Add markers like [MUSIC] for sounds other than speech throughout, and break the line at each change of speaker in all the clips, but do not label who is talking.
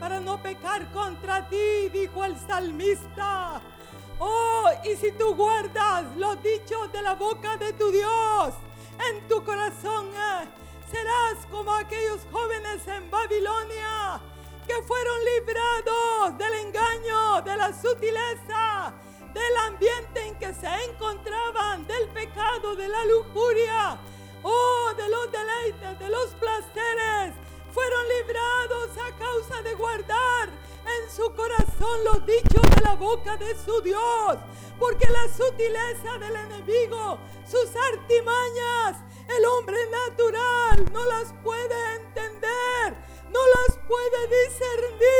para no pecar contra ti, dijo el salmista. Oh, y si tú guardas los dichos de la boca de tu Dios en tu corazón, eh, serás como aquellos jóvenes en Babilonia que fueron librados del engaño, de la sutileza, del ambiente en que se encontraban, del pecado, de la lujuria, oh, de los deleites, de los placeres. Fueron librados a causa de guardar en su corazón los dichos de la boca de su Dios. Porque la sutileza del enemigo, sus artimañas, el hombre natural no las puede entender, no las puede discernir.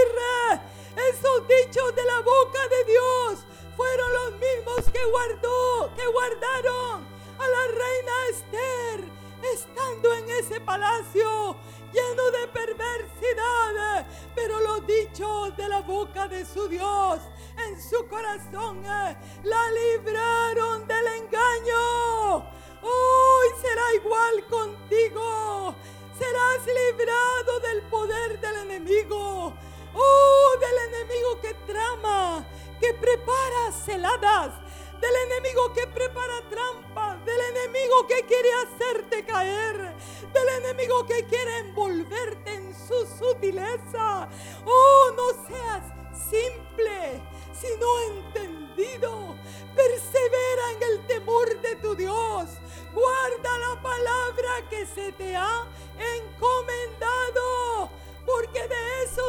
Esos dichos de la boca de Dios fueron los mismos que guardó, que guardaron a la reina Esther estando en ese palacio lleno de perversidad, pero los dichos de la boca de su Dios en su corazón eh, la libraron del engaño. Hoy será igual contigo. Serás librado del poder del enemigo. Oh, del enemigo que trama, que prepara celadas, del enemigo que prepara trampas, del enemigo que quiere hacerte caer, del enemigo que quiere envolverte en su sutileza. Oh, no seas simple, sino entendido. Persevera en el temor de tu Dios. Guarda la palabra que se te ha encomendado, porque de eso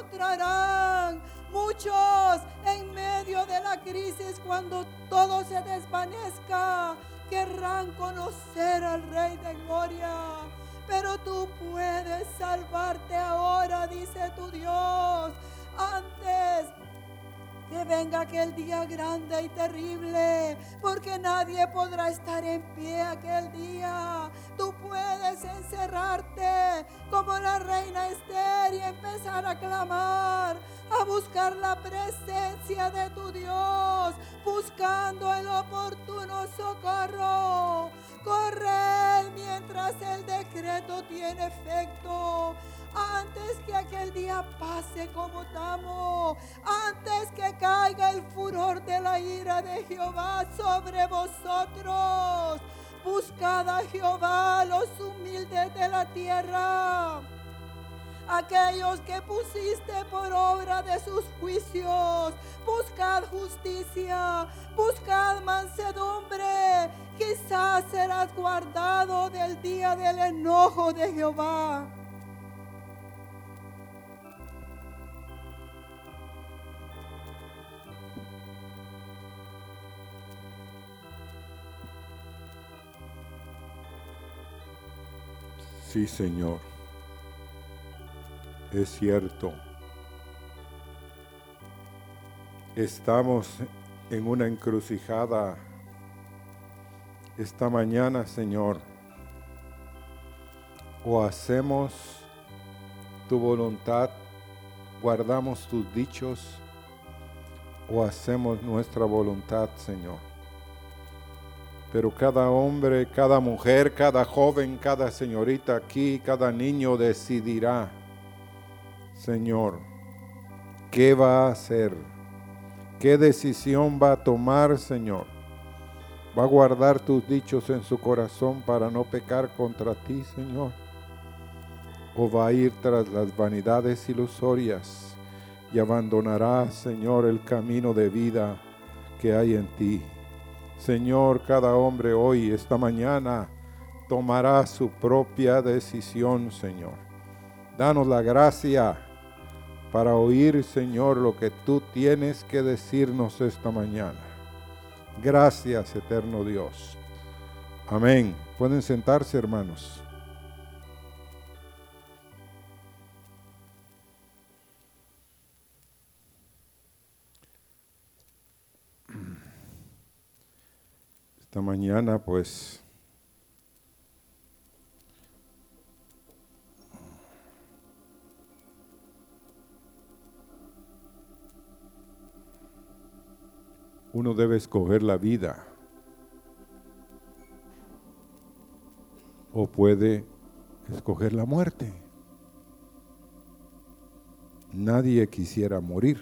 encontrarán. Muchos en medio de la crisis, cuando todo se desvanezca, querrán conocer al Rey de Gloria pero tú puedes salvarte ahora, dice tu Dios. Antes que venga aquel día grande y terrible, porque nadie podrá estar en pie aquel día. Tú puedes encerrarte como la reina Esther y empezar a clamar, a buscar la presencia de tu Dios, buscando el oportuno socorro. Corred mientras el decreto tiene efecto antes que aquel día pase como estamos, antes que caiga el furor de la ira de Jehová sobre vosotros. Buscad a Jehová los humildes de la tierra aquellos que pusiste por obra de sus juicios. Buscad justicia, buscad mansedumbre. Quizás serás guardado del día del enojo de Jehová.
Sí, Señor. Es cierto. Estamos en una encrucijada esta mañana, Señor. O hacemos tu voluntad, guardamos tus dichos, o hacemos nuestra voluntad, Señor. Pero cada hombre, cada mujer, cada joven, cada señorita aquí, cada niño decidirá, Señor, ¿qué va a hacer? ¿Qué decisión va a tomar, Señor? ¿Va a guardar tus dichos en su corazón para no pecar contra ti, Señor? ¿O va a ir tras las vanidades ilusorias y abandonará, Señor, el camino de vida que hay en ti? Señor, cada hombre hoy, esta mañana, tomará su propia decisión, Señor. Danos la gracia para oír, Señor, lo que tú tienes que decirnos esta mañana. Gracias, eterno Dios. Amén. Pueden sentarse, hermanos. Esta mañana, pues, uno debe escoger la vida o puede escoger la muerte. Nadie quisiera morir.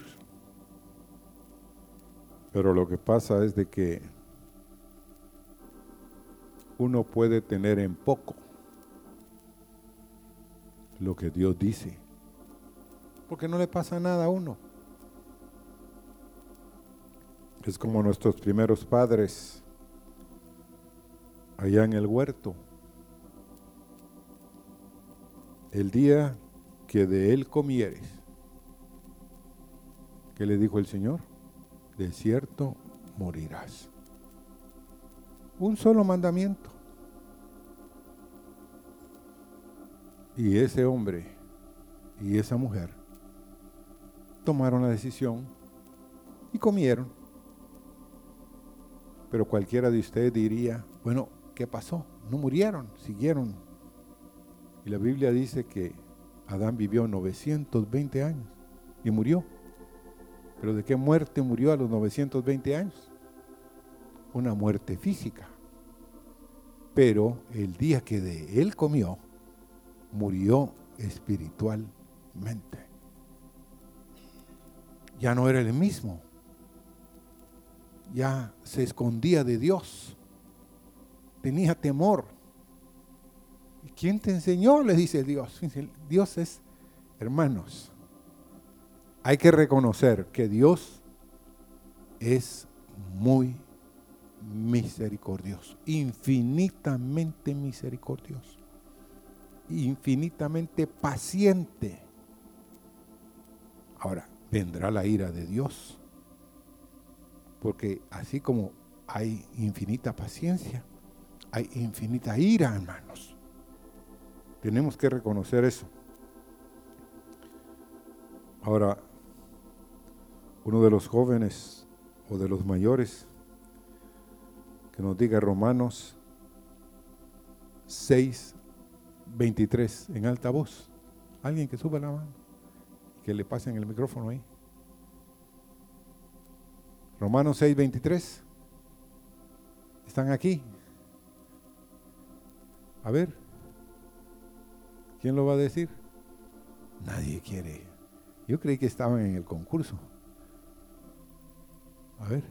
Pero lo que pasa es de que uno puede tener en poco lo que Dios dice. Porque no le pasa nada a uno. Es como nuestros primeros padres allá en el huerto. El día que de él comieres, ¿qué le dijo el Señor? De cierto morirás. Un solo mandamiento. Y ese hombre y esa mujer tomaron la decisión y comieron. Pero cualquiera de ustedes diría, bueno, ¿qué pasó? No murieron, siguieron. Y la Biblia dice que Adán vivió 920 años y murió. ¿Pero de qué muerte murió a los 920 años? Una muerte física. Pero el día que de él comió, murió espiritualmente. Ya no era el mismo ya se escondía de Dios. Tenía temor. ¿Y quién te enseñó? Le dice Dios. Dios es, hermanos, hay que reconocer que Dios es muy misericordioso, infinitamente misericordioso, infinitamente paciente. Ahora, vendrá la ira de Dios porque así como hay infinita paciencia, hay infinita ira, hermanos. Tenemos que reconocer eso. Ahora, uno de los jóvenes o de los mayores que nos diga Romanos 6, 23 en alta voz. Alguien que suba la mano, que le pasen el micrófono ahí. Romanos 6, 23. ¿Están aquí? A ver. ¿Quién lo va a decir? Nadie quiere. Yo creí que estaban en el concurso. A ver.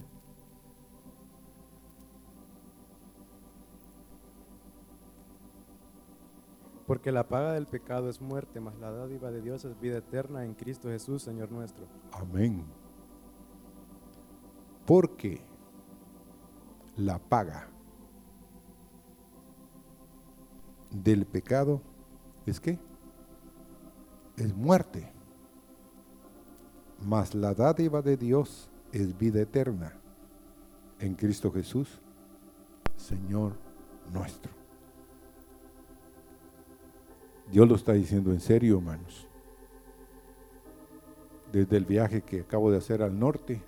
Porque la paga del pecado es muerte, mas la dádiva de Dios es vida eterna en Cristo Jesús, Señor nuestro.
Amén. Porque la paga del pecado es que es muerte. Mas la dádiva de Dios es vida eterna en Cristo Jesús, Señor nuestro. Dios lo está diciendo en serio, hermanos. desde el viaje que acabo de hacer al norte.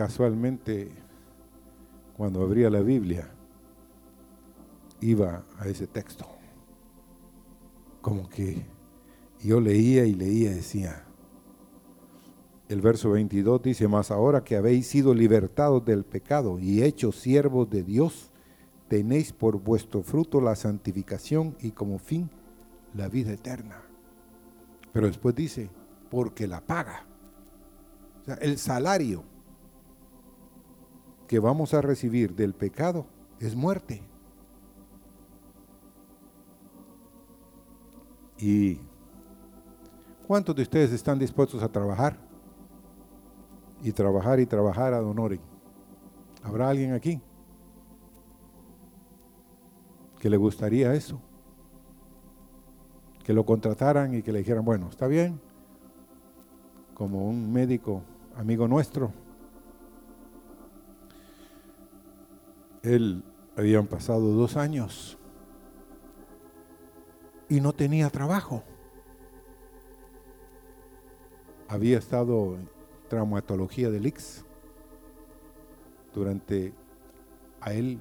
Casualmente, cuando abría la Biblia, iba a ese texto. Como que yo leía y leía y decía, el verso 22 dice, más ahora que habéis sido libertados del pecado y hechos siervos de Dios, tenéis por vuestro fruto la santificación y como fin la vida eterna. Pero después dice, porque la paga. O sea, el salario que vamos a recibir del pecado es muerte. ¿Y cuántos de ustedes están dispuestos a trabajar? Y trabajar y trabajar a Donoren. ¿Habrá alguien aquí que le gustaría eso? Que lo contrataran y que le dijeran, bueno, está bien, como un médico amigo nuestro, él habían pasado dos años y no tenía trabajo. Había estado en traumatología del IX. Durante a él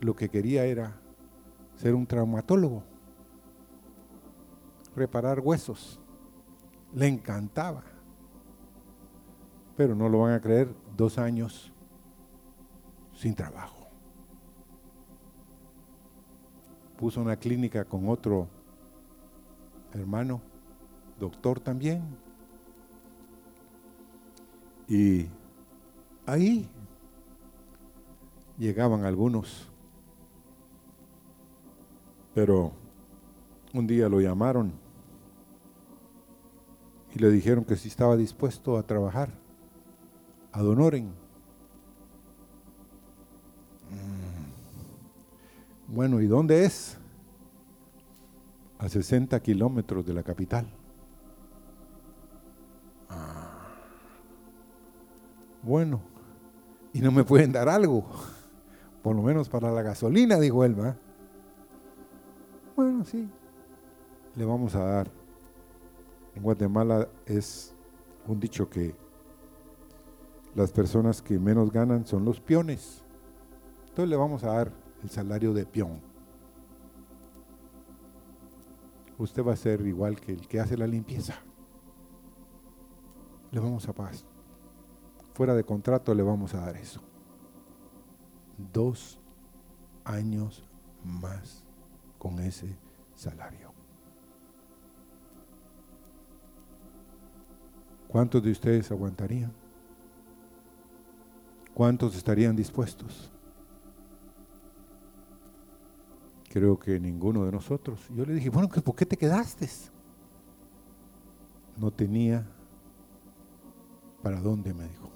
lo que quería era ser un traumatólogo, reparar huesos. Le encantaba. Pero no lo van a creer, dos años sin trabajo. Puso una clínica con otro hermano, doctor también. Y ahí llegaban algunos. Pero un día lo llamaron y le dijeron que si estaba dispuesto a trabajar a. Bueno, ¿y dónde es? A 60 kilómetros de la capital. Ah. Bueno, y no me pueden dar algo, por lo menos para la gasolina, dijo Elma. Bueno, sí, le vamos a dar. En Guatemala es un dicho que las personas que menos ganan son los peones. Entonces le vamos a dar el salario de peón. Usted va a ser igual que el que hace la limpieza. Le vamos a paz. Fuera de contrato le vamos a dar eso. Dos años más con ese salario. ¿Cuántos de ustedes aguantarían? ¿Cuántos estarían dispuestos? Creo que ninguno de nosotros. Yo le dije, bueno, ¿por qué te quedaste? No tenía para dónde, me dijo.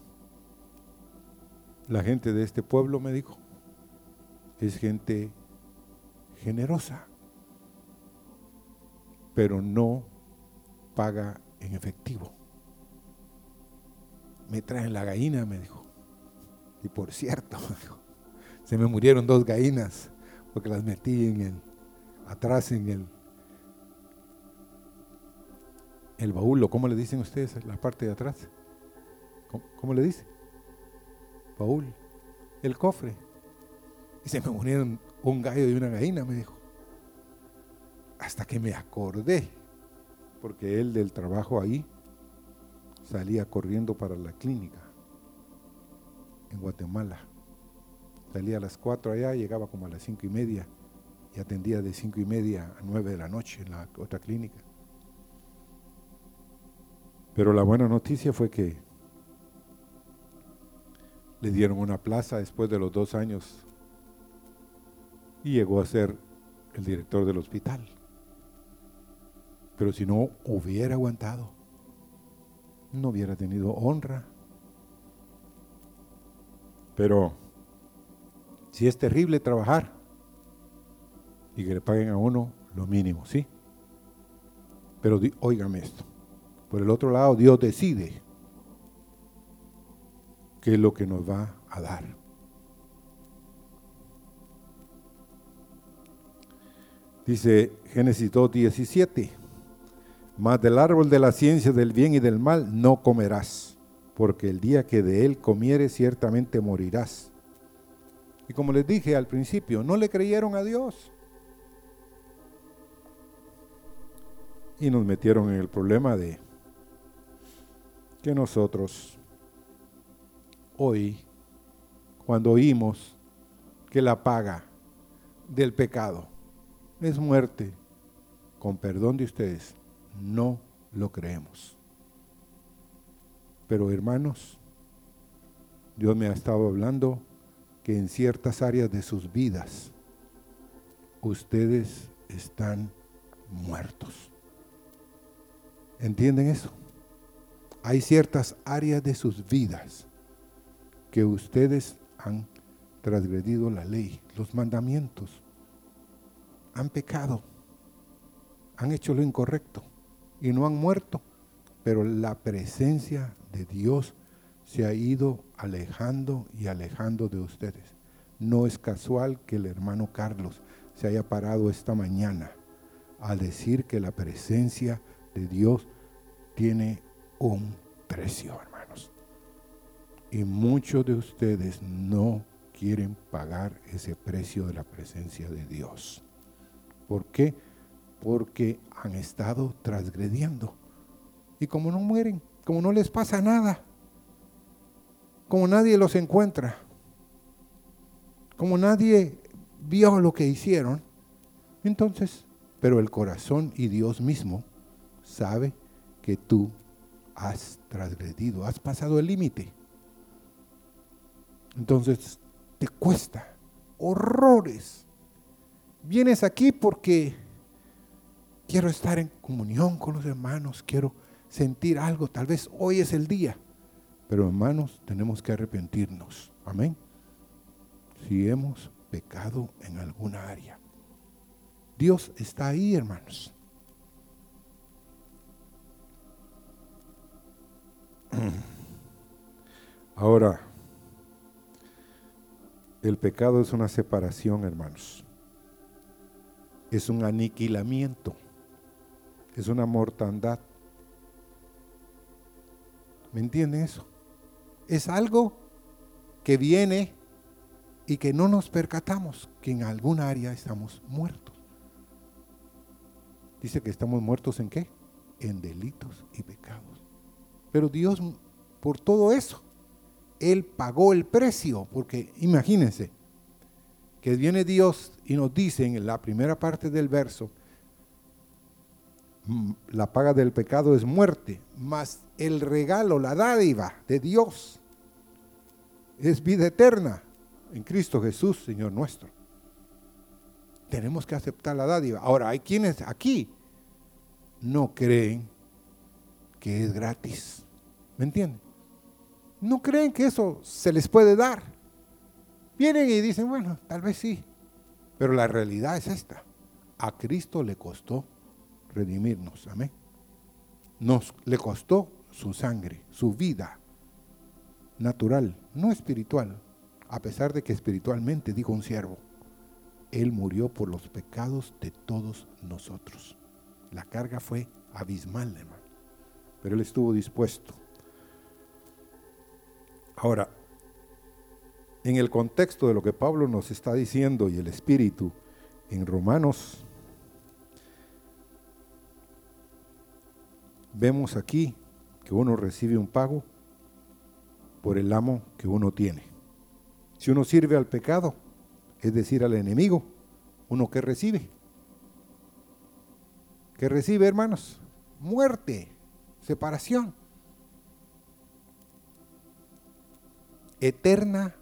La gente de este pueblo, me dijo, es gente generosa, pero no paga en efectivo. Me traen la gallina, me dijo. Y por cierto, [LAUGHS] se me murieron dos gallinas porque las metí en el, atrás en el, el baúl, o cómo le dicen ustedes, la parte de atrás. ¿Cómo, le dicen? Baúl, el cofre. Y se me unieron un gallo y una gallina, me dijo. Hasta que me acordé, porque él del trabajo ahí salía corriendo para la clínica en Guatemala. Salía a las 4 allá, llegaba como a las 5 y media y atendía de 5 y media a 9 de la noche en la otra clínica. Pero la buena noticia fue que le dieron una plaza después de los dos años y llegó a ser el director del hospital. Pero si no hubiera aguantado, no hubiera tenido honra. Pero si es terrible trabajar y que le paguen a uno lo mínimo, ¿sí? Pero óigame esto. Por el otro lado, Dios decide qué es lo que nos va a dar. Dice Génesis 2, 17. Mas del árbol de la ciencia del bien y del mal no comerás, porque el día que de él comieres ciertamente morirás. Y como les dije al principio, no le creyeron a Dios. Y nos metieron en el problema de que nosotros hoy, cuando oímos que la paga del pecado es muerte, con perdón de ustedes, no lo creemos. Pero hermanos, Dios me ha estado hablando que en ciertas áreas de sus vidas ustedes están muertos. ¿Entienden eso? Hay ciertas áreas de sus vidas que ustedes han transgredido la ley, los mandamientos, han pecado, han hecho lo incorrecto y no han muerto, pero la presencia de Dios se ha ido alejando y alejando de ustedes. No es casual que el hermano Carlos se haya parado esta mañana a decir que la presencia de Dios tiene un precio, hermanos. Y muchos de ustedes no quieren pagar ese precio de la presencia de Dios. ¿Por qué? Porque han estado transgrediendo. Y como no mueren, como no les pasa nada, como nadie los encuentra, como nadie vio lo que hicieron, entonces, pero el corazón y Dios mismo sabe que tú has transgredido, has pasado el límite. Entonces, te cuesta horrores. Vienes aquí porque quiero estar en comunión con los hermanos, quiero sentir algo, tal vez hoy es el día. Pero hermanos, tenemos que arrepentirnos. Amén. Si hemos pecado en alguna área. Dios está ahí, hermanos. [CLEARS THROAT] Ahora, el pecado es una separación, hermanos. Es un aniquilamiento. Es una mortandad. ¿Me entienden eso? Es algo que viene y que no nos percatamos que en alguna área estamos muertos. Dice que estamos muertos en qué? En delitos y pecados. Pero Dios, por todo eso, Él pagó el precio, porque imagínense que viene Dios y nos dice en la primera parte del verso, la paga del pecado es muerte, mas el regalo, la dádiva de Dios es vida eterna en Cristo Jesús, Señor nuestro. Tenemos que aceptar la dádiva. Ahora, hay quienes aquí no creen que es gratis. ¿Me entienden? No creen que eso se les puede dar. Vienen y dicen, bueno, tal vez sí. Pero la realidad es esta. A Cristo le costó redimirnos. Amén. Nos le costó su sangre, su vida natural, no espiritual, a pesar de que espiritualmente, dijo un siervo, Él murió por los pecados de todos nosotros. La carga fue abismal, hermano, pero Él estuvo dispuesto. Ahora, en el contexto de lo que Pablo nos está diciendo y el Espíritu en Romanos, vemos aquí que uno recibe un pago por el amo que uno tiene. Si uno sirve al pecado, es decir, al enemigo, uno que recibe. ¿Qué recibe, hermanos? Muerte, separación. Eterna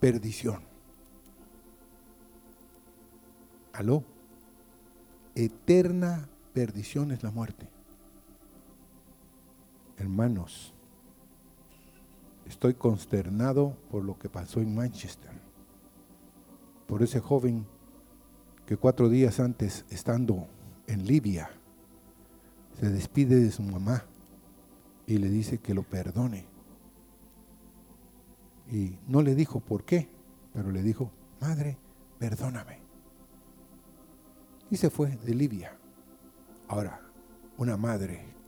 perdición. ¿Aló? Eterna perdición es la muerte. Hermanos, estoy consternado por lo que pasó en Manchester, por ese joven que cuatro días antes, estando en Libia, se despide de su mamá y le dice que lo perdone. Y no le dijo por qué, pero le dijo, madre, perdóname. Y se fue de Libia. Ahora, una madre,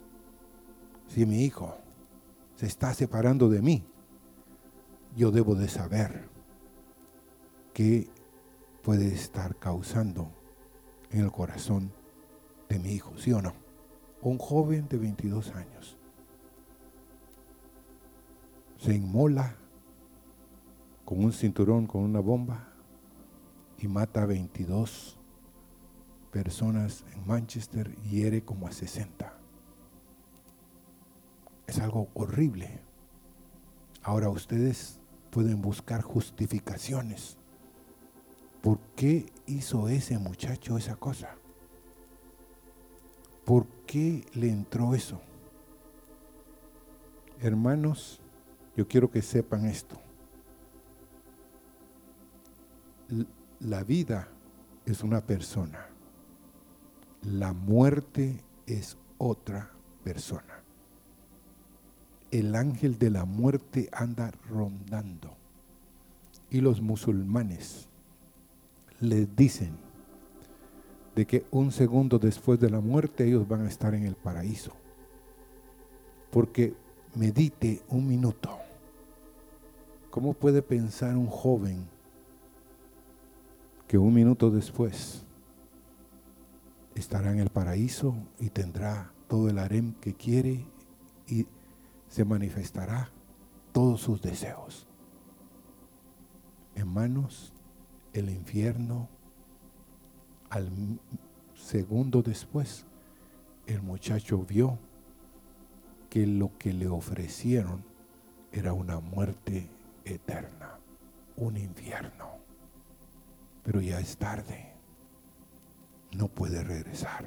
si mi hijo se está separando de mí, yo debo de saber qué puede estar causando en el corazón de mi hijo, ¿sí o no? Un joven de 22 años se inmola con un cinturón, con una bomba y mata a 22 personas en Manchester y hiere como a 60. Es algo horrible. Ahora ustedes pueden buscar justificaciones. ¿Por qué hizo ese muchacho esa cosa? ¿Por qué le entró eso? Hermanos, yo quiero que sepan esto. La vida es una persona. La muerte es otra persona. El ángel de la muerte anda rondando. Y los musulmanes les dicen de que un segundo después de la muerte ellos van a estar en el paraíso. Porque medite un minuto. ¿Cómo puede pensar un joven que un minuto después estará en el paraíso y tendrá todo el harem que quiere y se manifestará todos sus deseos? Hermanos, el infierno al segundo después, el muchacho vio que lo que le ofrecieron era una muerte eterna, un infierno. Pero ya es tarde, no puede regresar.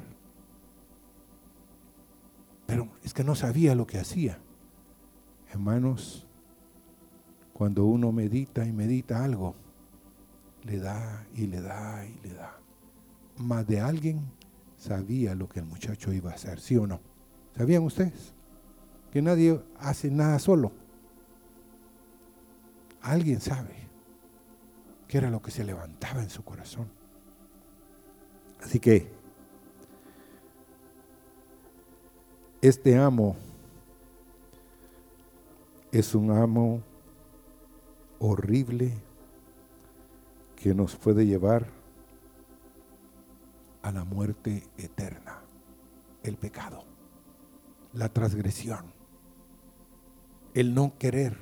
Pero es que no sabía lo que hacía. Hermanos, cuando uno medita y medita algo, le da y le da y le da. Más de alguien sabía lo que el muchacho iba a hacer, ¿sí o no? ¿Sabían ustedes? que nadie hace nada solo. Alguien sabe qué era lo que se levantaba en su corazón. Así que este amo es un amo horrible que nos puede llevar a la muerte eterna, el pecado, la transgresión el no querer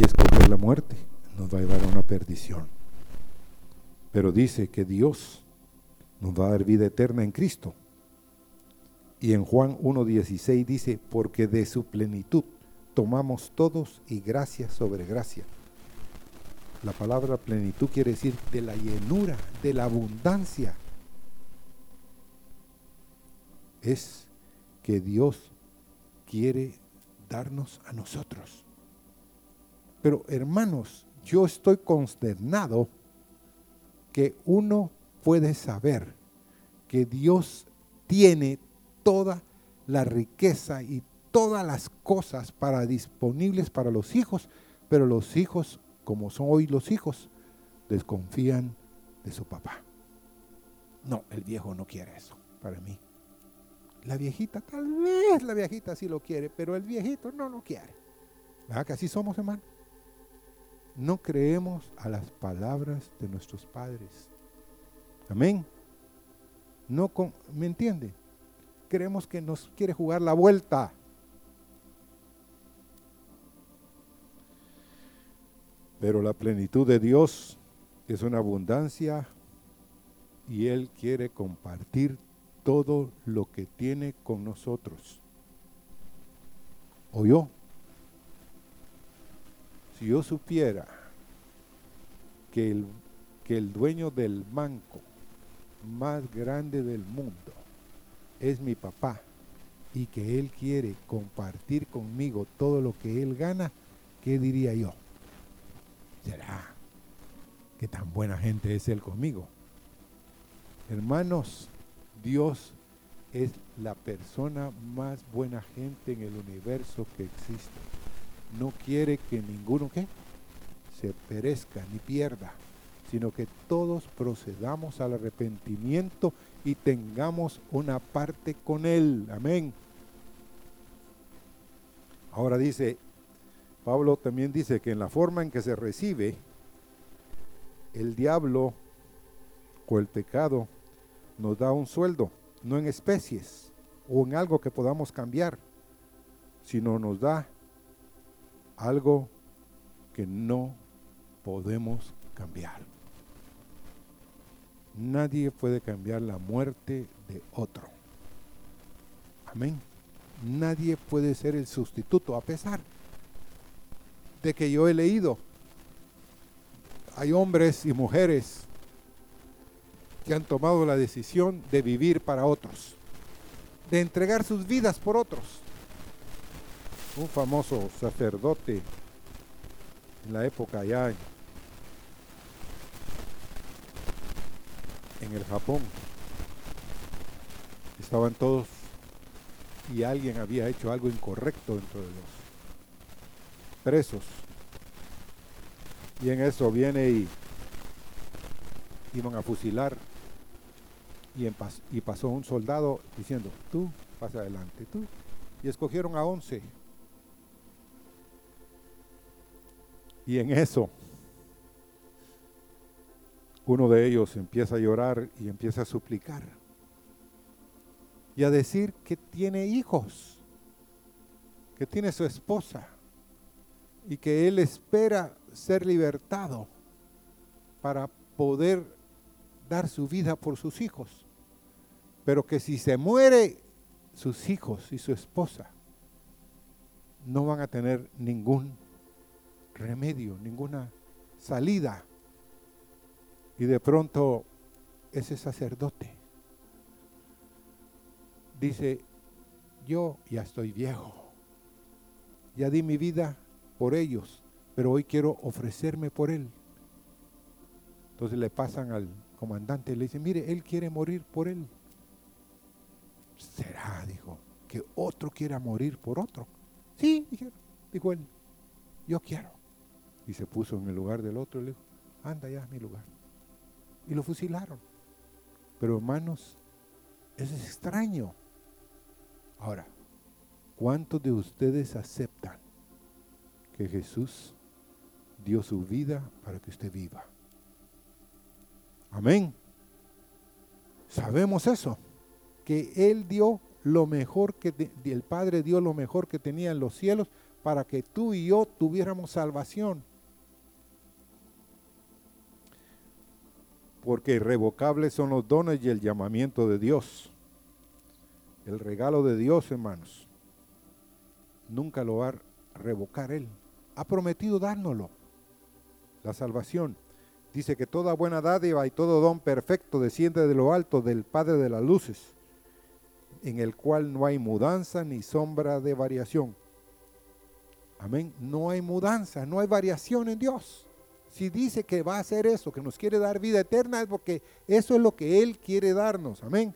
y escoger la muerte nos va a llevar a una perdición. Pero dice que Dios nos va a dar vida eterna en Cristo. Y en Juan 1.16 dice, porque de su plenitud tomamos todos y gracia sobre gracia. La palabra plenitud quiere decir de la llenura, de la abundancia. Es que Dios quiere darnos a nosotros. Pero hermanos, yo estoy consternado que uno puede saber que Dios tiene toda la riqueza y todas las cosas para disponibles para los hijos, pero los hijos, como son hoy los hijos, desconfían de su papá. No, el viejo no quiere eso para mí. La viejita, tal vez la viejita sí lo quiere, pero el viejito no lo quiere. ¿Verdad que así somos, hermano? No creemos a las palabras de nuestros padres. Amén. No ¿Me entiende? Creemos que nos quiere jugar la vuelta. Pero la plenitud de Dios es una abundancia y Él quiere compartir todo lo que tiene con nosotros. ¿O yo? Si yo supiera que el, que el dueño del banco más grande del mundo es mi papá y que él quiere compartir conmigo todo lo que él gana, ¿qué diría yo? ¿Será que tan buena gente es él conmigo? Hermanos, Dios es la persona más buena gente en el universo que existe. No quiere que ninguno se perezca ni pierda, sino que todos procedamos al arrepentimiento y tengamos una parte con Él. Amén. Ahora dice, Pablo también dice que en la forma en que se recibe, el diablo o el pecado nos da un sueldo, no en especies o en algo que podamos cambiar, sino nos da algo que no podemos cambiar. Nadie puede cambiar la muerte de otro. Amén. Nadie puede ser el sustituto, a pesar de que yo he leído. Hay hombres y mujeres que han tomado la decisión de vivir para otros, de entregar sus vidas por otros. Un famoso sacerdote en la época ya en el Japón. Estaban todos y alguien había hecho algo incorrecto dentro de los presos. Y en eso viene y iban a fusilar y, y pasó un soldado diciendo, tú, pasa adelante, tú. Y escogieron a once. Y en eso uno de ellos empieza a llorar y empieza a suplicar y a decir que tiene hijos, que tiene su esposa y que él espera ser libertado para poder dar su vida por sus hijos, pero que si se muere sus hijos y su esposa, no van a tener ningún remedio, ninguna salida y de pronto ese sacerdote dice, yo ya estoy viejo, ya di mi vida por ellos, pero hoy quiero ofrecerme por él. Entonces le pasan al comandante y le dicen, mire, él quiere morir por él. ¿Será, dijo, que otro quiera morir por otro? Sí, dijo él, yo quiero. Y se puso en el lugar del otro y le dijo, anda ya a mi lugar y lo fusilaron. Pero hermanos, eso es extraño. Ahora, ¿cuántos de ustedes aceptan que Jesús dio su vida para que usted viva? Amén. Sabemos eso, que Él dio lo mejor que el Padre dio lo mejor que tenía en los cielos para que tú y yo tuviéramos salvación. Porque irrevocables son los dones y el llamamiento de Dios. El regalo de Dios, hermanos, nunca lo va a revocar Él. Ha prometido dárnoslo, la salvación. Dice que toda buena dádiva y todo don perfecto desciende de lo alto del Padre de las Luces, en el cual no hay mudanza ni sombra de variación. Amén. No hay mudanza, no hay variación en Dios. Si dice que va a hacer eso, que nos quiere dar vida eterna, es porque eso es lo que Él quiere darnos. Amén.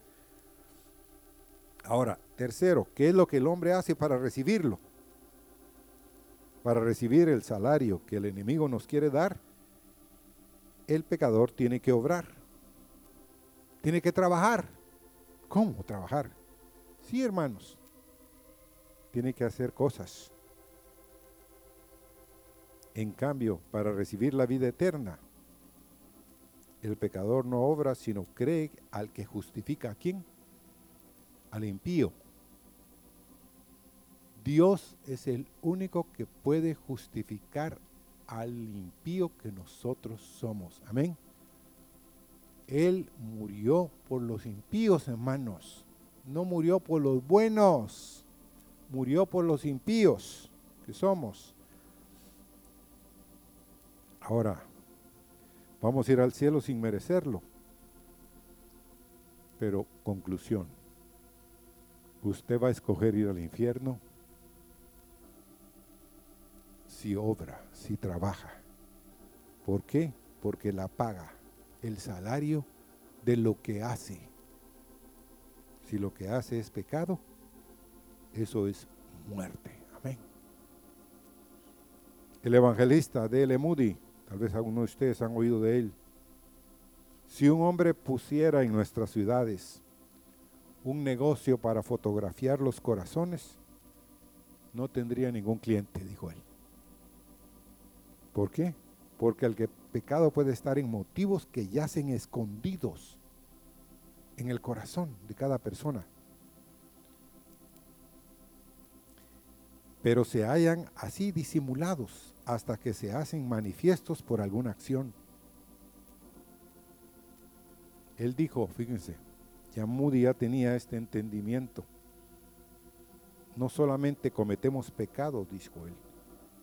Ahora, tercero, ¿qué es lo que el hombre hace para recibirlo? Para recibir el salario que el enemigo nos quiere dar, el pecador tiene que obrar. Tiene que trabajar. ¿Cómo trabajar? Sí, hermanos. Tiene que hacer cosas. En cambio, para recibir la vida eterna, el pecador no obra, sino cree al que justifica a quién? Al impío. Dios es el único que puede justificar al impío que nosotros somos. Amén. Él murió por los impíos, hermanos. No murió por los buenos. Murió por los impíos que somos. Ahora, vamos a ir al cielo sin merecerlo. Pero conclusión, usted va a escoger ir al infierno si obra, si trabaja. ¿Por qué? Porque la paga, el salario de lo que hace. Si lo que hace es pecado, eso es muerte. Amén. El evangelista D.L. Moody Tal vez algunos de ustedes han oído de él. Si un hombre pusiera en nuestras ciudades un negocio para fotografiar los corazones, no tendría ningún cliente, dijo él. ¿Por qué? Porque el que pecado puede estar en motivos que yacen escondidos en el corazón de cada persona. Pero se hallan así disimulados hasta que se hacen manifiestos por alguna acción. Él dijo, fíjense, ya Moody ya tenía este entendimiento. No solamente cometemos pecado, dijo él,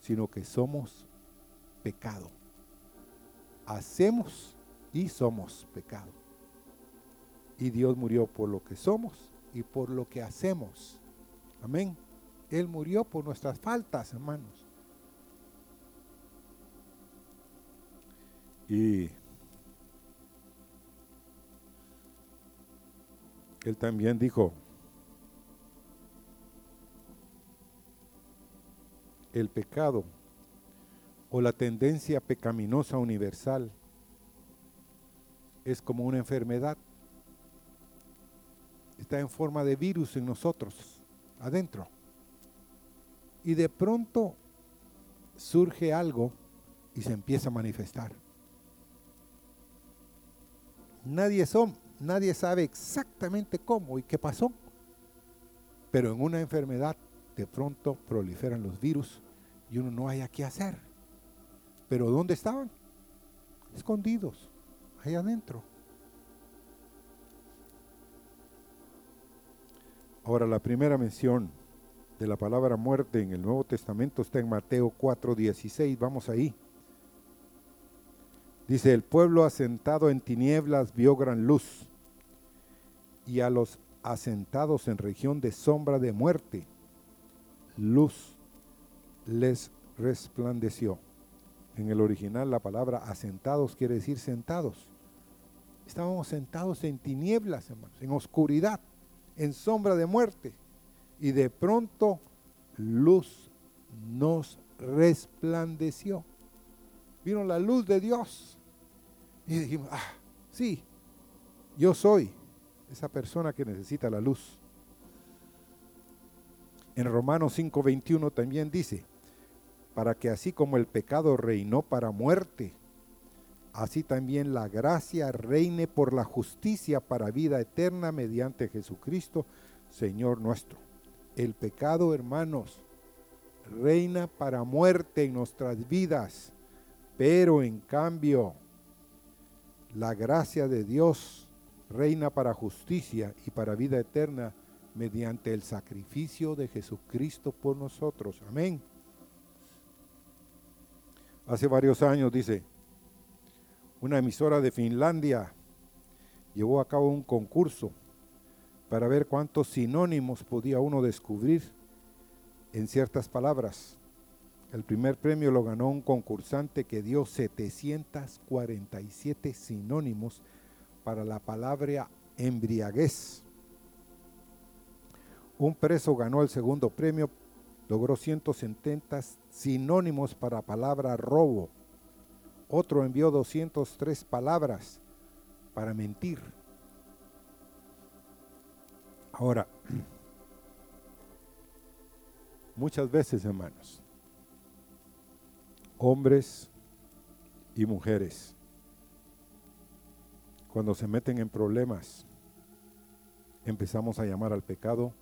sino que somos pecado. Hacemos y somos pecado. Y Dios murió por lo que somos y por lo que hacemos. Amén. Él murió por nuestras faltas, hermanos. Y él también dijo, el pecado o la tendencia pecaminosa universal es como una enfermedad. Está en forma de virus en nosotros, adentro. Y de pronto surge algo y se empieza a manifestar. Nadie, son, nadie sabe exactamente cómo y qué pasó, pero en una enfermedad de pronto proliferan los virus y uno no haya qué hacer. Pero ¿dónde estaban? Escondidos, ahí adentro. Ahora, la primera mención de la palabra muerte en el Nuevo Testamento está en Mateo 4:16. Vamos ahí. Dice, el pueblo asentado en tinieblas vio gran luz, y a los asentados en región de sombra de muerte, luz les resplandeció. En el original la palabra asentados quiere decir sentados. Estábamos sentados en tinieblas, hermanos, en oscuridad, en sombra de muerte. Y de pronto luz nos resplandeció. Vino la luz de Dios. Y dijimos, ah, sí, yo soy esa persona que necesita la luz. En Romanos 5:21 también dice, para que así como el pecado reinó para muerte, así también la gracia reine por la justicia para vida eterna mediante Jesucristo, Señor nuestro. El pecado, hermanos, reina para muerte en nuestras vidas, pero en cambio la gracia de Dios reina para justicia y para vida eterna mediante el sacrificio de Jesucristo por nosotros. Amén. Hace varios años, dice, una emisora de Finlandia llevó a cabo un concurso para ver cuántos sinónimos podía uno descubrir en ciertas palabras. El primer premio lo ganó un concursante que dio 747 sinónimos para la palabra embriaguez. Un preso ganó el segundo premio, logró 170 sinónimos para la palabra robo. Otro envió 203 palabras para mentir. Ahora, muchas veces, hermanos, hombres y mujeres, cuando se meten en problemas, empezamos a llamar al pecado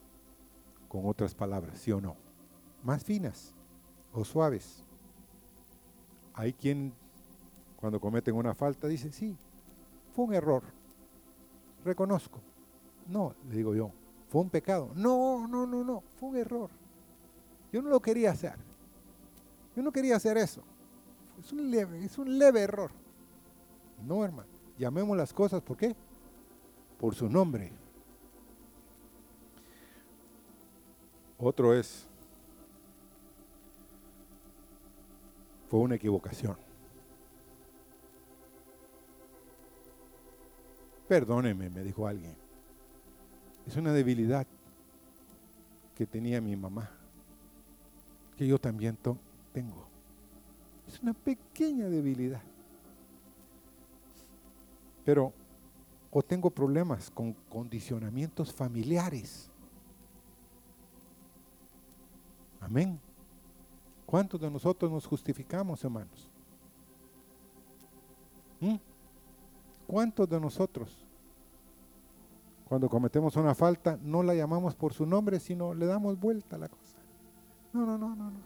con otras palabras, ¿sí o no? Más finas o suaves. Hay quien cuando cometen una falta dice, sí, fue un error, reconozco. No, le digo yo, fue un pecado. No, no, no, no, fue un error. Yo no lo quería hacer. Yo no quería hacer eso. Es un leve, es un leve error. No, hermano. Llamemos las cosas, ¿por qué? Por su nombre. Otro es, fue una equivocación. Perdóneme, me dijo alguien. Es una debilidad que tenía mi mamá, que yo también tengo. Es una pequeña debilidad. Pero o tengo problemas con condicionamientos familiares. Amén. ¿Cuántos de nosotros nos justificamos, hermanos? ¿Mm? ¿Cuántos de nosotros, cuando cometemos una falta, no la llamamos por su nombre, sino le damos vuelta a la cosa? No, no, no, no, no.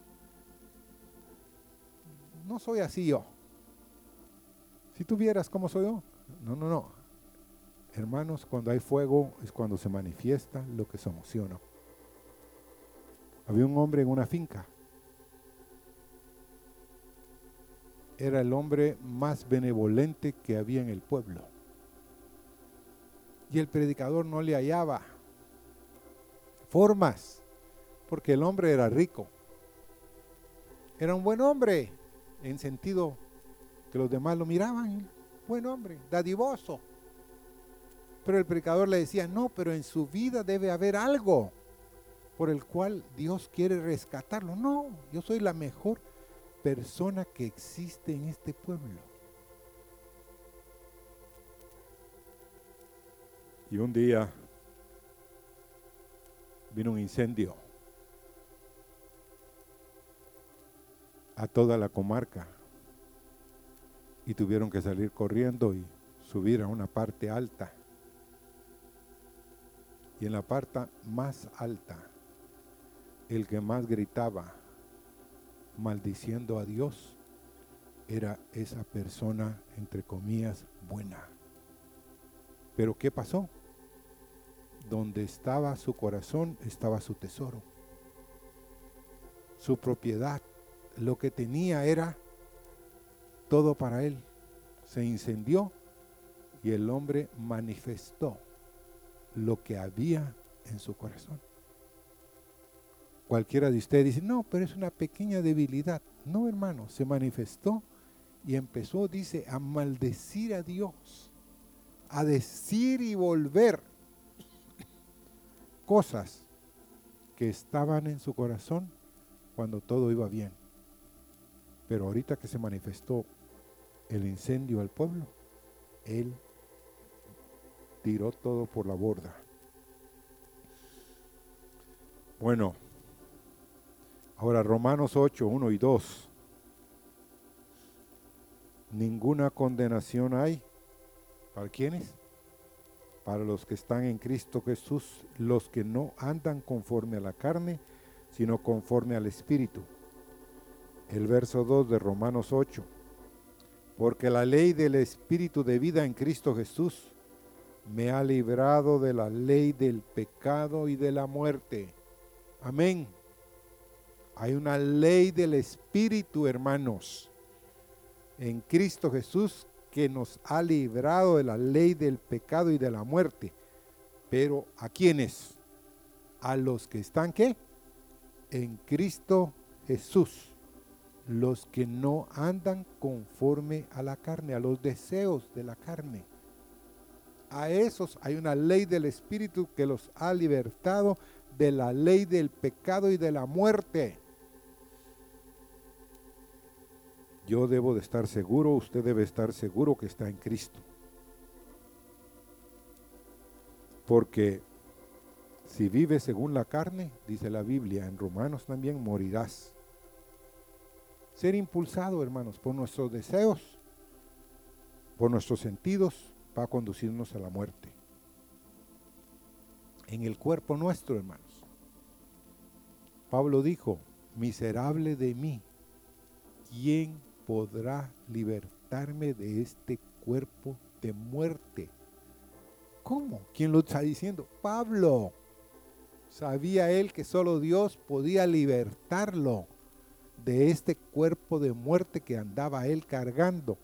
No soy así yo. Si tú vieras cómo soy yo. No, no, no. Hermanos, cuando hay fuego es cuando se manifiesta lo que somos, ¿sí o no? Había un hombre en una finca. Era el hombre más benevolente que había en el pueblo. Y el predicador no le hallaba formas, porque el hombre era rico. Era un buen hombre, en sentido que los demás lo miraban. Buen hombre, dadivoso. Pero el predicador le decía, no, pero en su vida debe haber algo por el cual Dios quiere rescatarlo. No, yo soy la mejor persona que existe en este pueblo. Y un día vino un incendio a toda la comarca y tuvieron que salir corriendo y subir a una parte alta. Y en la parte más alta, el que más gritaba, maldiciendo a Dios, era esa persona, entre comillas, buena. Pero ¿qué pasó? Donde estaba su corazón estaba su tesoro, su propiedad. Lo que tenía era todo para él. Se incendió y el hombre manifestó lo que había en su corazón. Cualquiera de ustedes dice, no, pero es una pequeña debilidad. No, hermano, se manifestó y empezó, dice, a maldecir a Dios, a decir y volver cosas que estaban en su corazón cuando todo iba bien. Pero ahorita que se manifestó el incendio al pueblo, él tiró todo por la borda. Bueno, ahora Romanos 8, 1 y 2. Ninguna condenación hay. ¿Para quiénes? Para los que están en Cristo Jesús, los que no andan conforme a la carne, sino conforme al Espíritu. El verso 2 de Romanos 8. Porque la ley del Espíritu de vida en Cristo Jesús me ha librado de la ley del pecado y de la muerte. Amén. Hay una ley del Espíritu, hermanos, en Cristo Jesús que nos ha librado de la ley del pecado y de la muerte. Pero ¿a quiénes? A los que están qué? En Cristo Jesús. Los que no andan conforme a la carne, a los deseos de la carne a esos hay una ley del Espíritu que los ha libertado de la ley del pecado y de la muerte. Yo debo de estar seguro, usted debe estar seguro que está en Cristo. Porque si vives según la carne, dice la Biblia, en Romanos también morirás. Ser impulsado, hermanos, por nuestros deseos, por nuestros sentidos, va a conducirnos a la muerte. En el cuerpo nuestro, hermanos. Pablo dijo, miserable de mí, ¿quién podrá libertarme de este cuerpo de muerte? ¿Cómo? ¿Quién lo está diciendo? Pablo. Sabía él que solo Dios podía libertarlo de este cuerpo de muerte que andaba él cargando.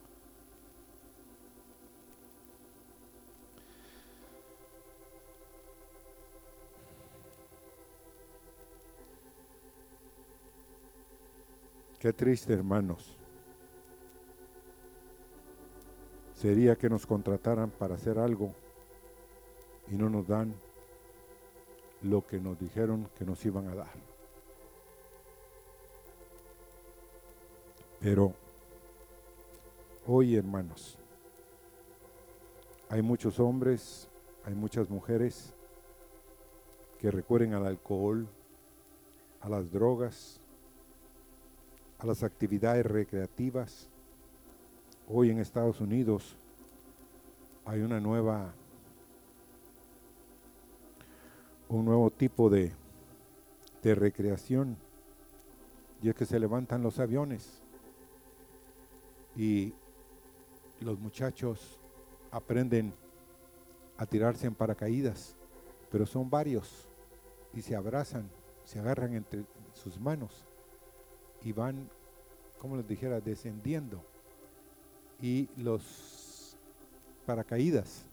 Qué triste, hermanos. Sería que nos contrataran para hacer algo y no nos dan lo que nos dijeron que nos iban a dar. Pero hoy, hermanos, Hay muchos hombres, hay muchas mujeres que recurren al alcohol, a las drogas, a las actividades recreativas. Hoy en Estados Unidos hay una nueva un nuevo tipo de, de recreación y es que se levantan los aviones y los muchachos aprenden a tirarse en paracaídas, pero son varios y se abrazan, se agarran entre sus manos y van, como les dijera, descendiendo. Y los paracaídas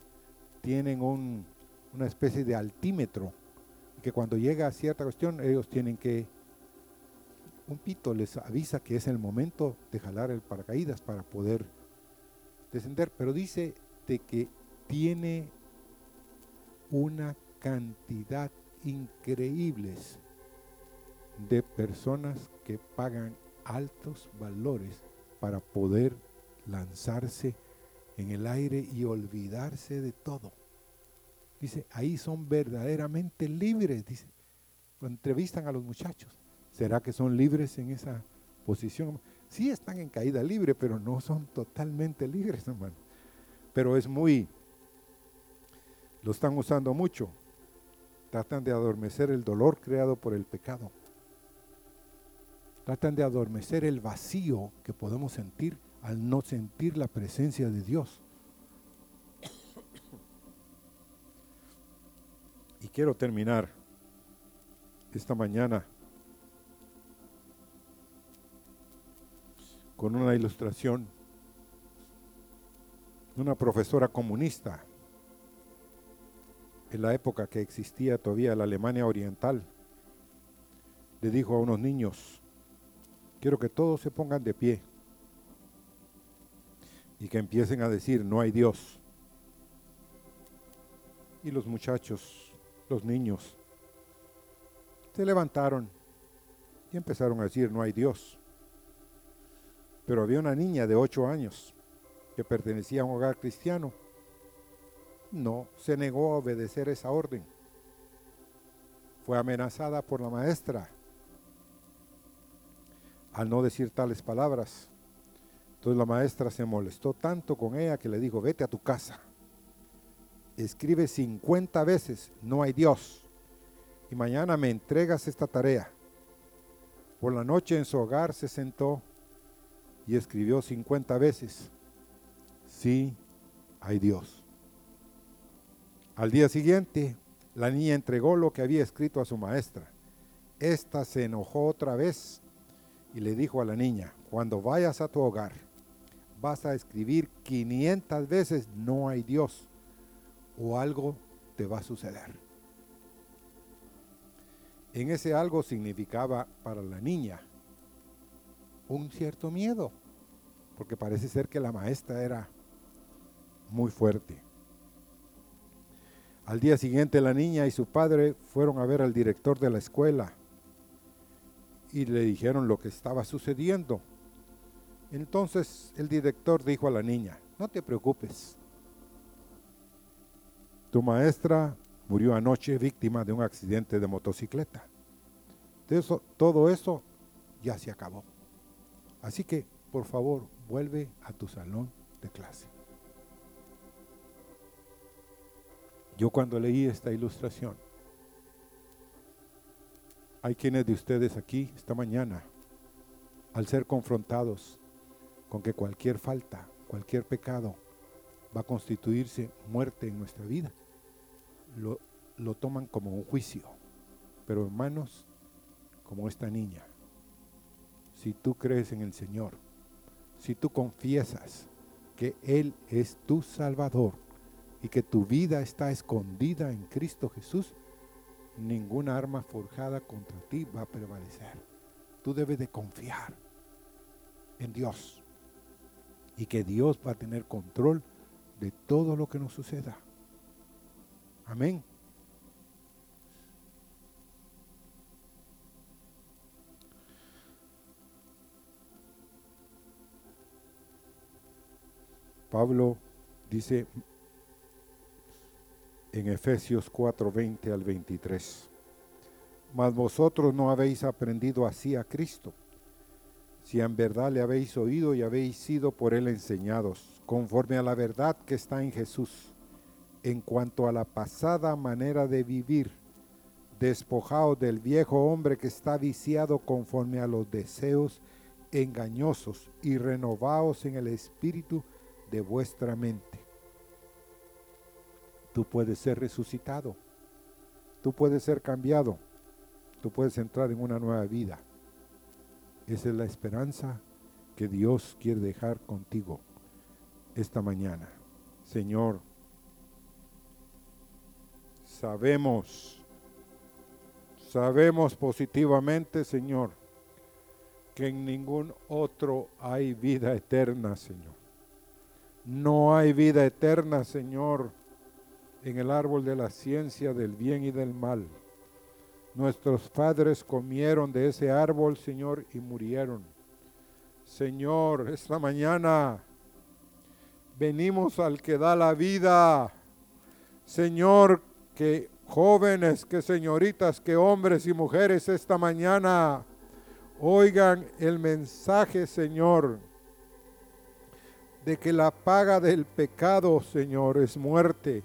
tienen un, una especie de altímetro que cuando llega a cierta cuestión ellos tienen que un pito les avisa que es el momento de jalar el paracaídas para poder descender, pero dice de que tiene una cantidad increíbles de personas que pagan altos valores para poder lanzarse en el aire y olvidarse de todo. Dice, ahí son verdaderamente libres, dice. Entrevistan a los muchachos. ¿Será que son libres en esa posición? Sí están en caída libre, pero no son totalmente libres, hermano. Pero es muy, lo están usando mucho. Tratan de adormecer el dolor creado por el pecado. Tratan de adormecer el vacío que podemos sentir al no sentir la presencia de Dios. Y quiero terminar esta mañana con una ilustración una profesora comunista en la época que existía todavía la Alemania Oriental, le dijo a unos niños, quiero que todos se pongan de pie y que empiecen a decir, no hay Dios. Y los muchachos, los niños, se levantaron y empezaron a decir, no hay Dios. Pero había una niña de ocho años que pertenecía a un hogar cristiano. No, se negó a obedecer esa orden. Fue amenazada por la maestra al no decir tales palabras. Entonces la maestra se molestó tanto con ella que le dijo, vete a tu casa, escribe 50 veces, no hay Dios, y mañana me entregas esta tarea. Por la noche en su hogar se sentó y escribió 50 veces, sí hay Dios. Al día siguiente, la niña entregó lo que había escrito a su maestra. Esta se enojó otra vez y le dijo a la niña, cuando vayas a tu hogar, vas a escribir 500 veces, no hay Dios, o algo te va a suceder. En ese algo significaba para la niña un cierto miedo, porque parece ser que la maestra era muy fuerte. Al día siguiente la niña y su padre fueron a ver al director de la escuela y le dijeron lo que estaba sucediendo. Entonces el director dijo a la niña, no te preocupes, tu maestra murió anoche víctima de un accidente de motocicleta. Todo eso ya se acabó. Así que, por favor, vuelve a tu salón de clase. Yo cuando leí esta ilustración, hay quienes de ustedes aquí esta mañana, al ser confrontados con que cualquier falta, cualquier pecado va a constituirse muerte en nuestra vida, lo, lo toman como un juicio. Pero hermanos, como esta niña, si tú crees en el Señor, si tú confiesas que Él es tu Salvador y que tu vida está escondida en Cristo Jesús, ninguna arma forjada contra ti va a prevalecer. Tú debes de confiar en Dios y que Dios va a tener control de todo lo que nos suceda. Amén. Pablo dice en Efesios 4, 20 al 23. Mas vosotros no habéis aprendido así a Cristo, si en verdad le habéis oído y habéis sido por él enseñados, conforme a la verdad que está en Jesús, en cuanto a la pasada manera de vivir, despojados del viejo hombre que está viciado conforme a los deseos engañosos y renovaos en el espíritu de vuestra mente. Tú puedes ser resucitado, tú puedes ser cambiado, tú puedes entrar en una nueva vida. Esa es la esperanza que Dios quiere dejar contigo esta mañana. Señor, sabemos, sabemos positivamente, Señor, que en ningún otro hay vida eterna, Señor. No hay vida eterna, Señor, en el árbol de la ciencia del bien y del mal. Nuestros padres comieron de ese árbol, Señor, y murieron. Señor, esta mañana venimos al que da la vida. Señor, que jóvenes, que señoritas, que hombres y mujeres esta mañana oigan el mensaje, Señor, de que la paga del pecado, Señor, es muerte,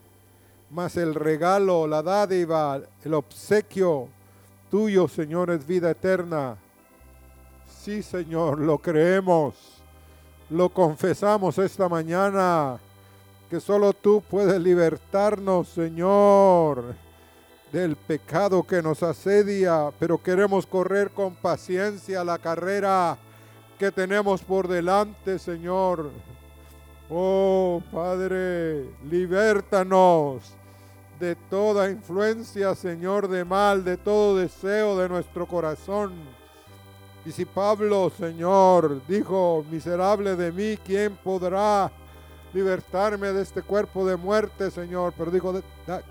mas el regalo, la dádiva, el obsequio tuyo, Señor, es vida eterna. Sí, Señor, lo creemos, lo confesamos esta mañana, que solo tú puedes libertarnos, Señor del pecado que nos asedia, pero queremos correr con paciencia la carrera que tenemos por delante, Señor. Oh Padre, libértanos de toda influencia, Señor, de mal, de todo deseo de nuestro corazón. Y si Pablo, Señor, dijo, miserable de mí, ¿quién podrá libertarme de este cuerpo de muerte, Señor. Pero digo,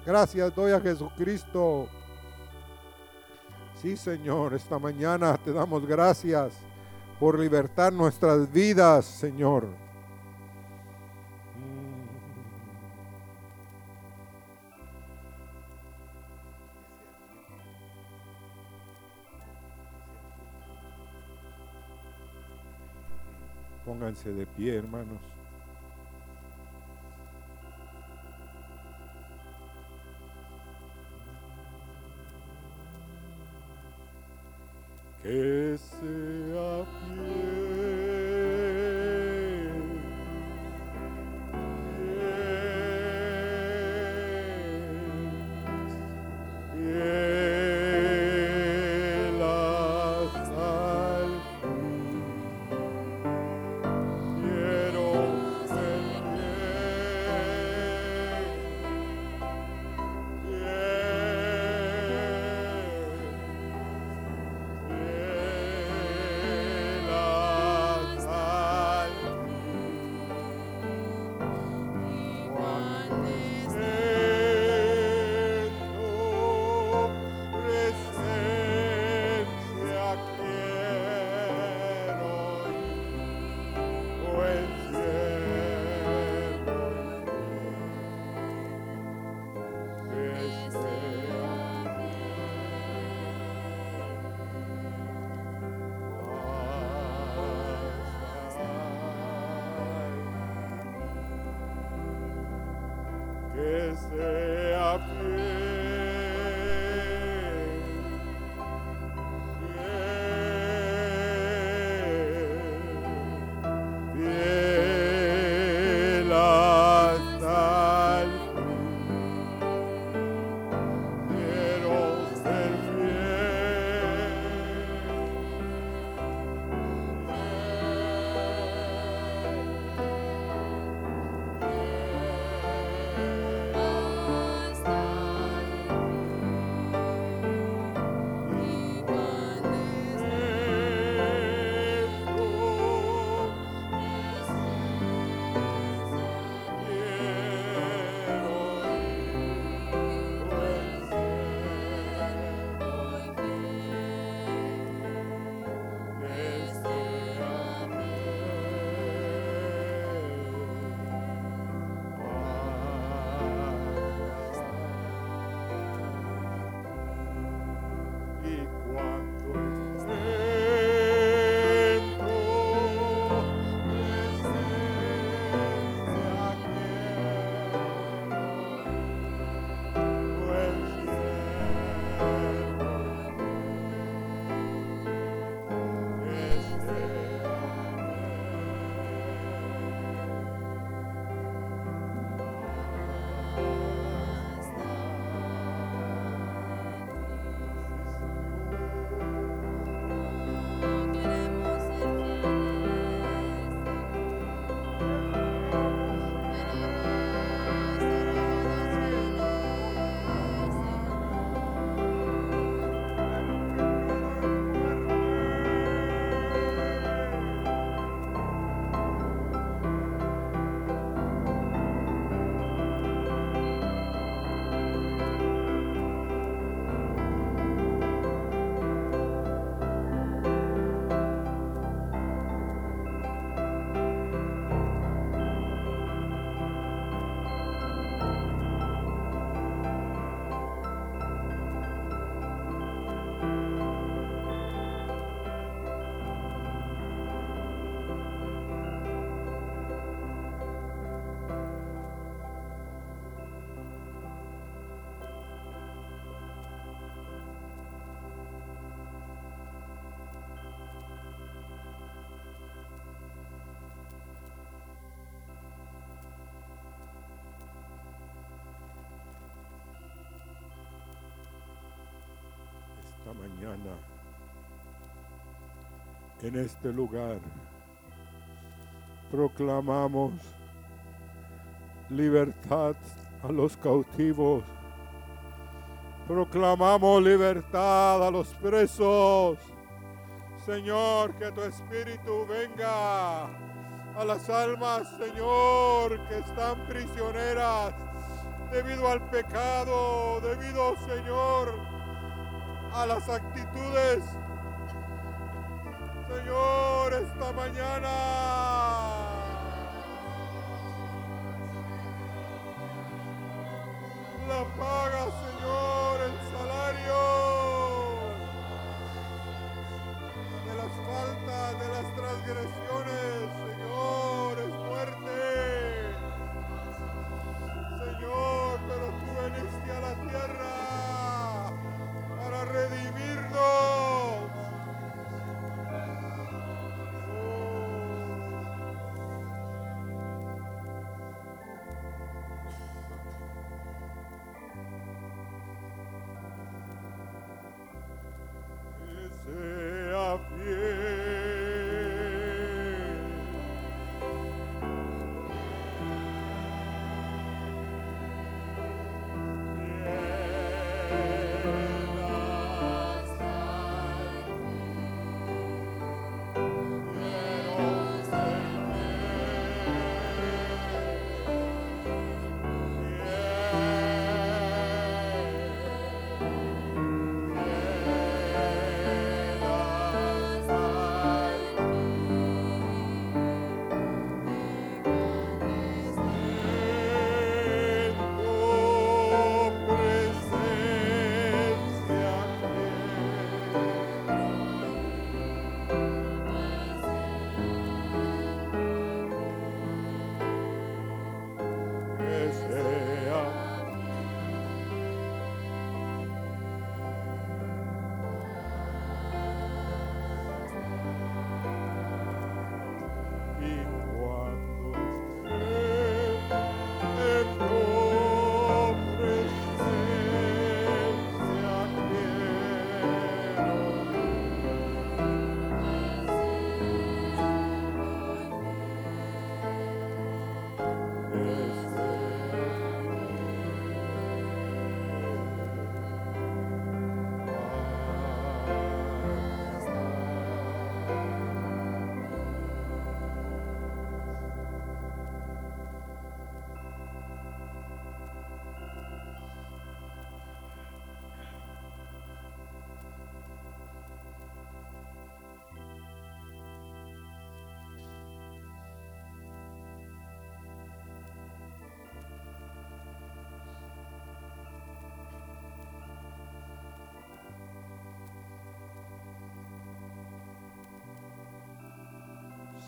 gracias doy a Jesucristo. Sí, Señor, esta mañana te damos gracias por libertar nuestras vidas, Señor. Pónganse de pie, hermanos. que sea en este lugar, proclamamos libertad a los cautivos. Proclamamos libertad a los presos. Señor, que tu espíritu venga a las almas, Señor, que están prisioneras debido al pecado, debido, Señor, a las actitudes. Señor, esta mañana. La paga, Señor,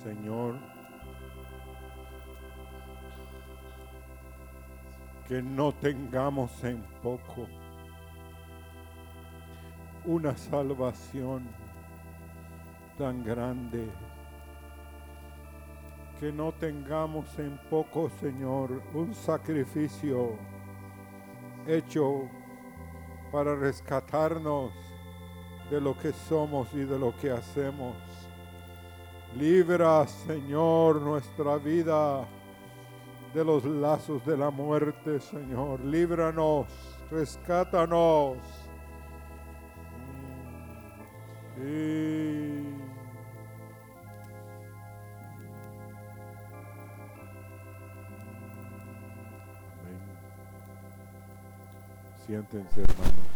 Señor, que no tengamos en poco una salvación tan grande, que no tengamos en poco, Señor, un sacrificio hecho para rescatarnos de lo que somos y de lo que hacemos. Libra, Señor, nuestra vida de los lazos de la muerte, Señor. Líbranos, rescátanos. Mm, Sí. Amén. Siéntense, hermanos.